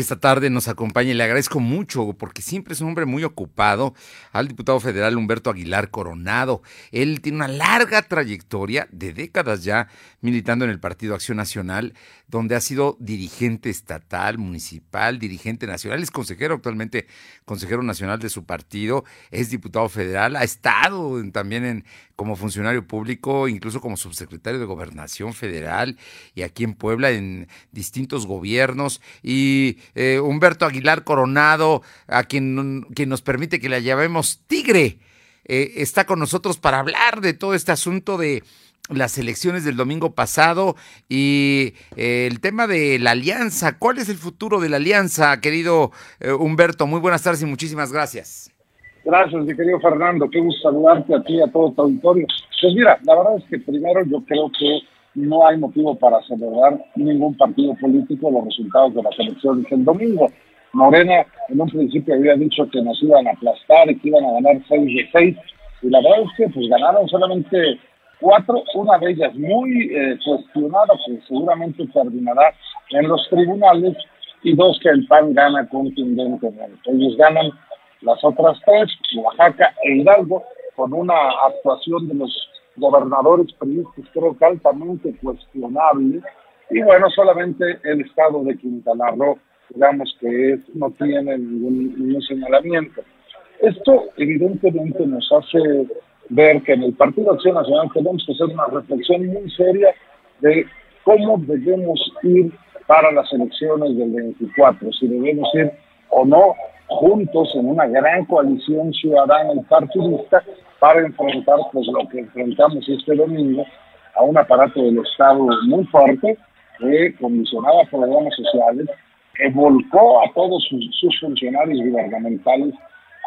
Esta tarde nos acompaña y le agradezco mucho porque siempre es un hombre muy ocupado al diputado federal Humberto Aguilar Coronado. Él tiene una larga trayectoria de décadas ya militando en el Partido Acción Nacional, donde ha sido dirigente estatal, municipal, dirigente nacional, es consejero actualmente, consejero nacional de su partido, es diputado federal, ha estado también en, como funcionario público, incluso como subsecretario de Gobernación Federal y aquí en Puebla en distintos gobiernos y eh, Humberto Aguilar Coronado, a quien, quien nos permite que la llamemos Tigre, eh, está con nosotros para hablar de todo este asunto de las elecciones del domingo pasado y eh, el tema de la alianza. ¿Cuál es el futuro de la alianza, querido Humberto? Muy buenas tardes y muchísimas gracias. Gracias, mi querido Fernando. Qué gusto saludarte a ti y a todo tu auditorio. Pues mira, la verdad es que primero yo creo que no hay motivo para celebrar ningún partido político los resultados de las elecciones el domingo. Morena en un principio había dicho que nos iban a aplastar y que iban a ganar 6 de 6, y la verdad es que pues ganaron solamente cuatro, una de ellas muy eh, cuestionada, que seguramente terminará en los tribunales, y dos que el PAN gana contundentemente. Ellos ganan las otras tres, Oaxaca e Hidalgo, con una actuación de los gobernadores periodistas creo que altamente cuestionable. Y bueno, solamente el estado de Quintana Roo, digamos que no tiene ningún, señalamiento. Esto evidentemente nos hace ver que en el Partido Acción Nacional tenemos que hacer una reflexión muy seria de cómo debemos ir para las elecciones del 24, si debemos ir o no juntos en una gran coalición ciudadana y partidista para enfrentar pues lo que enfrentamos este domingo a un aparato del Estado muy fuerte que condicionaba programas sociales, volcó a todos sus, funcionarios gubernamentales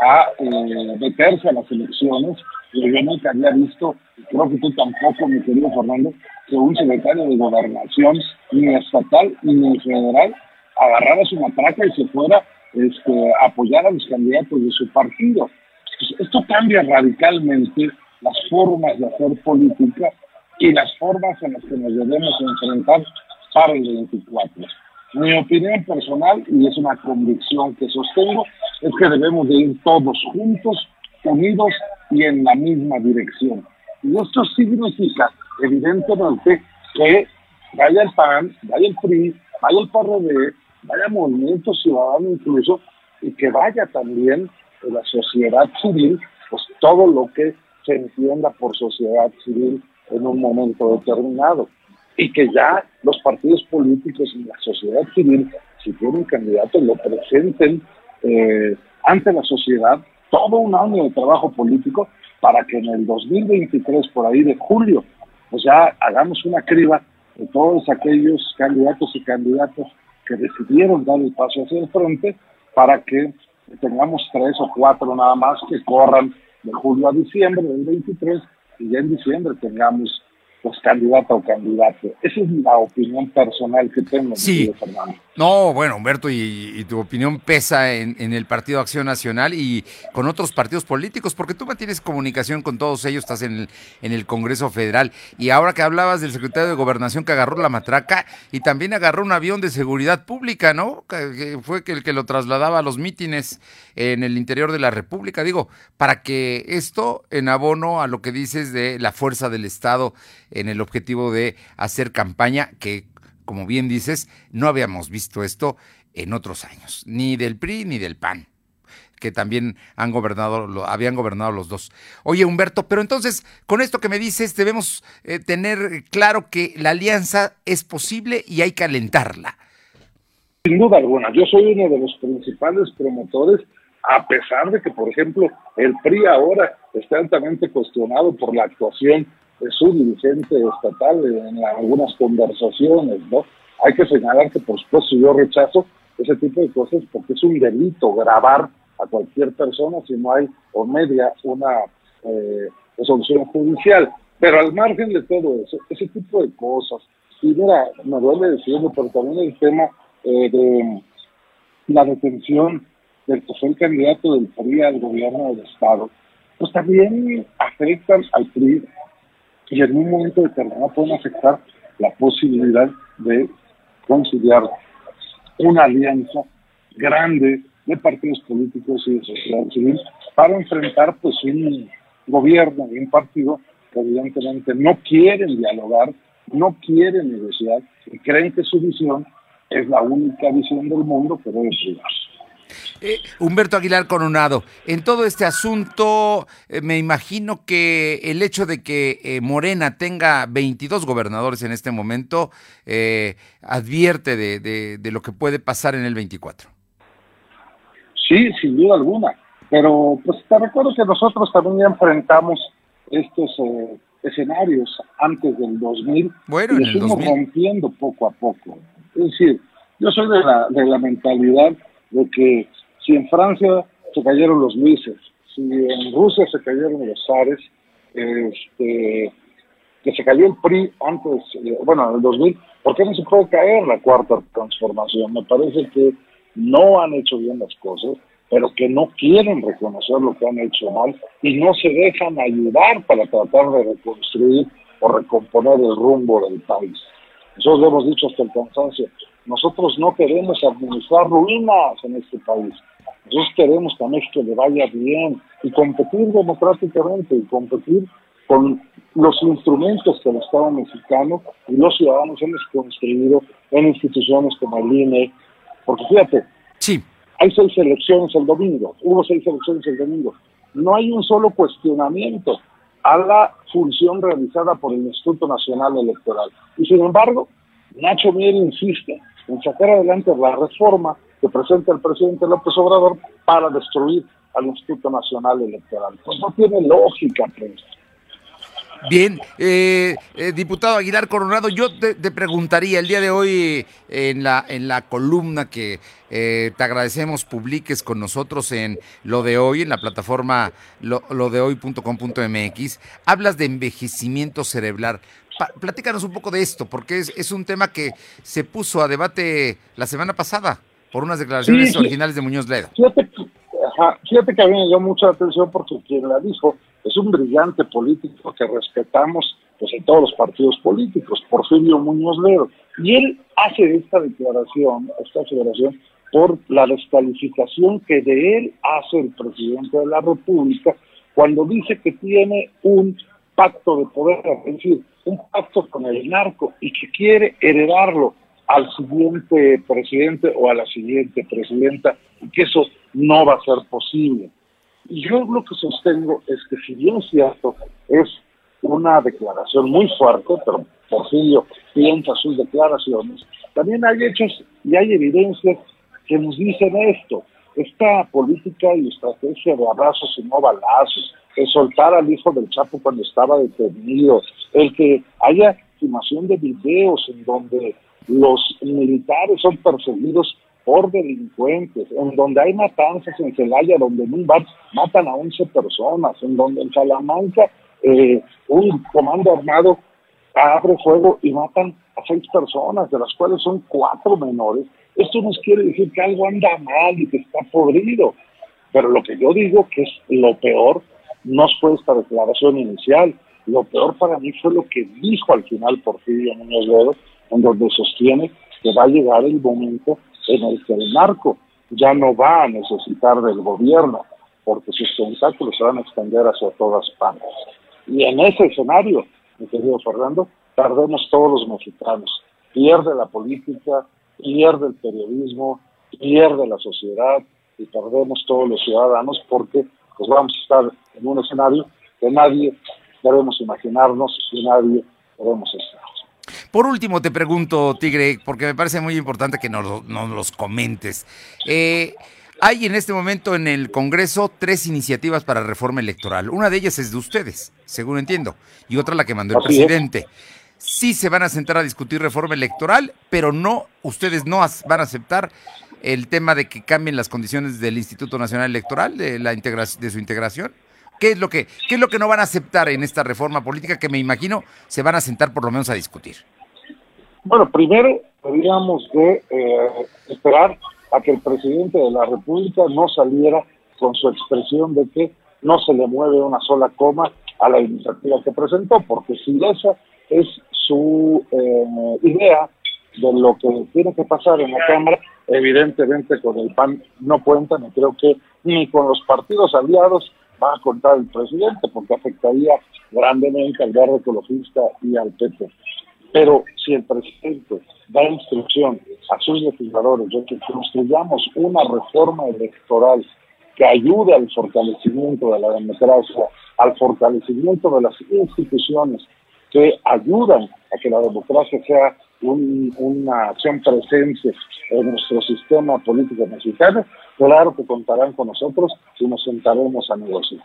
a eh, meterse a las elecciones. Y yo nunca había visto, creo que tú tampoco, mi querido Fernando, que un secretario de gobernación, ni estatal ni federal, agarrara su matraca y se fuera este, apoyar a los candidatos de su partido. Pues, esto cambia radicalmente las formas de hacer política y las formas en las que nos debemos enfrentar para el 24. Mi opinión personal, y es una convicción que sostengo, es que debemos de ir todos juntos, unidos y en la misma dirección. Y esto significa, evidentemente, que vaya el PAN, vaya el PRI, vaya el PRD, vaya Movimiento Ciudadano incluso, y que vaya también de la sociedad civil, pues todo lo que se entienda por sociedad civil en un momento determinado. Y que ya los partidos políticos y la sociedad civil, si tienen candidatos, lo presenten eh, ante la sociedad todo un año de trabajo político para que en el 2023, por ahí de julio, pues ya hagamos una criba de todos aquellos candidatos y candidatas que decidieron dar el paso hacia el frente para que tengamos tres o cuatro nada más que corran de julio a diciembre del 23 y ya en diciembre tengamos pues candidato o candidato. Esa es la opinión personal que tengo, sí. Fernando. No, bueno, Humberto, y, tu opinión pesa en, el Partido Acción Nacional y con otros partidos políticos, porque tú mantienes comunicación con todos ellos, estás en el, en el Congreso Federal. Y ahora que hablabas del secretario de Gobernación que agarró la matraca y también agarró un avión de seguridad pública, ¿no? Que, fue el que lo trasladaba a los mítines en el interior de la República. Digo, para que esto, en abono a lo que dices de la fuerza del Estado en el objetivo de hacer campaña, que como bien dices, no habíamos visto esto en otros años, ni del PRI ni del PAN que también han gobernado, lo, habían gobernado los dos. Oye, Humberto, pero entonces, con esto que me dices, debemos eh, tener claro que la alianza es posible y hay que alentarla. Sin duda alguna, yo soy uno de los principales promotores, a pesar de que, por ejemplo, el PRI ahora está altamente cuestionado por la actuación su dirigente estatal en algunas conversaciones, ¿no? Hay que señalar que, por supuesto, yo rechazo ese tipo de cosas porque es un delito grabar a cualquier persona si no hay o media una eh, resolución judicial. Pero al margen de todo eso, ese tipo de cosas, y mira, me duele decirlo, pero también el tema eh, de la detención del que fue candidato del PRI al gobierno del Estado, pues también afectan al PRI y en un momento determinado pueden afectar la posibilidad de conciliar una alianza grande de partidos políticos y de sociedad civil para enfrentar pues un gobierno y un partido que evidentemente no quieren dialogar, no quieren negociar y creen que su visión es la única visión del mundo que debe privarse. Eh, Humberto Aguilar Coronado, en todo este asunto eh, me imagino que el hecho de que eh, Morena tenga 22 gobernadores en este momento advierte de, de, lo que puede pasar en el 24. Sí, sin duda alguna, pero pues te recuerdo que nosotros también ya enfrentamos estos escenarios antes del 2000 bueno, y los fuimos rompiendo poco a poco. Es decir, yo soy de la, de la mentalidad de que si en Francia se cayeron los Luises, si en Rusia se cayeron los zares, este, que se cayó el PRI antes, eh, bueno, en el 2000, ¿por qué no se puede caer la cuarta transformación? Me parece que no han hecho bien las cosas, pero que no quieren reconocer lo que han hecho mal y no se dejan ayudar para tratar de reconstruir o recomponer el rumbo del país. Nosotros lo hemos dicho hasta el cansancio, nosotros no queremos administrar ruinas en este país. Nosotros queremos que a México le vaya bien y competir democráticamente y competir con los instrumentos que el Estado mexicano y los ciudadanos hemos construido en instituciones como el INE. Porque fíjate, sí. hay seis elecciones el domingo, hubo seis elecciones el domingo. No hay un solo cuestionamiento a la función realizada por el Instituto Nacional Electoral. Y sin embargo, Nacho Mier insiste en sacar adelante la reforma que presenta el presidente López Obrador para destruir al Instituto Nacional Electoral. Pues no tiene lógica, pues. Bien, eh, eh, diputado Aguilar Coronado, yo te, preguntaría el día de hoy en la en la columna que eh, te agradecemos publiques con nosotros en lo de hoy en la plataforma lo, lo de hoy.com.mx, hablas de envejecimiento cerebral platícanos un poco de esto, porque es, es, un tema que se puso a debate la semana pasada por unas declaraciones originales de Muñoz Ledo. Fíjate, fíjate que a mí me dio mucha atención porque quien la dijo es un brillante político que respetamos pues, en todos los partidos políticos, Porfirio Muñoz Ledo. Y él hace esta declaración, esta declaración, por la descalificación que de él hace el presidente de la República cuando dice que tiene un pacto de poder, es decir, un pacto con el narco y que quiere heredarlo al siguiente presidente o a la siguiente presidenta y que eso no va a ser posible. Y yo lo que sostengo es que si bien es cierto, es una declaración muy fuerte, pero Porfirio piensa sus declaraciones, también hay hechos y hay evidencias que nos dicen esto. Esta política y estrategia de abrazos y no balazos, el soltar al hijo del Chapo cuando estaba detenido, el que haya filmación de videos en donde los militares son perseguidos por delincuentes, en donde hay matanzas en Celaya, donde en un bar matan a 11 personas, en donde en Salamanca eh, un comando armado abre fuego y matan a seis personas, de las cuales son cuatro menores. Esto nos quiere decir que algo anda mal y que está podrido. Pero lo que yo digo que es lo peor no fue esta declaración inicial. Lo peor para mí fue lo que dijo al final Porfirio Muñoz Ledo, en donde sostiene que va a llegar el momento en el que el narco ya no va a necesitar del gobierno, porque sus tentáculos se van a extender hacia todas partes. Y en ese escenario, mi querido Fernando, perdemos todos los mexicanos. Pierde la política, pierde el periodismo, pierde la sociedad y perdemos todos los ciudadanos porque pues vamos a estar en un escenario que nadie debemos imaginarnos y nadie debemos estar. Por último, te pregunto, Tigre, porque me parece muy importante que nos, nos los comentes. Eh, hay en este momento en el Congreso tres iniciativas para reforma electoral. Una de ellas es de ustedes, según entiendo, y otra la que mandó el presidente. Sí se van a sentar a discutir reforma electoral, pero no, ustedes no van a aceptar el tema de que cambien las condiciones del Instituto Nacional Electoral, de, la de su integración? ¿Qué es, lo que, ¿Qué es lo que no van a aceptar en esta reforma política que me imagino se van a sentar por lo menos a discutir? Bueno, primero deberíamos de eh, esperar a que el presidente de la República no saliera con su expresión de que no se le mueve una sola coma a la iniciativa que presentó, porque si esa es su eh, idea de lo que tiene que pasar en la Cámara, evidentemente con el PAN no cuentan y creo que ni con los partidos aliados va a contar el presidente porque afectaría grandemente al verde ecologista y al PP. Pero si el presidente da instrucción a sus legisladores de que construyamos una reforma electoral que ayude al fortalecimiento de la democracia, al fortalecimiento de las instituciones que ayudan a que la democracia sea una acción presente en nuestro sistema político mexicano, claro que contarán con nosotros y nos sentaremos a negociar.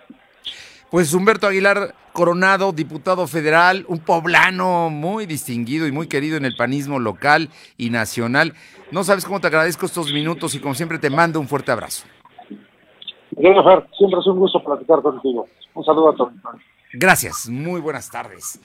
Pues Humberto Aguilar Coronado, diputado federal, un poblano muy distinguido y muy querido en el panismo local y nacional. No sabes cómo te agradezco estos minutos y como siempre te mando un fuerte abrazo. siempre es un gusto platicar contigo. Un saludo a todos. Gracias, muy buenas tardes.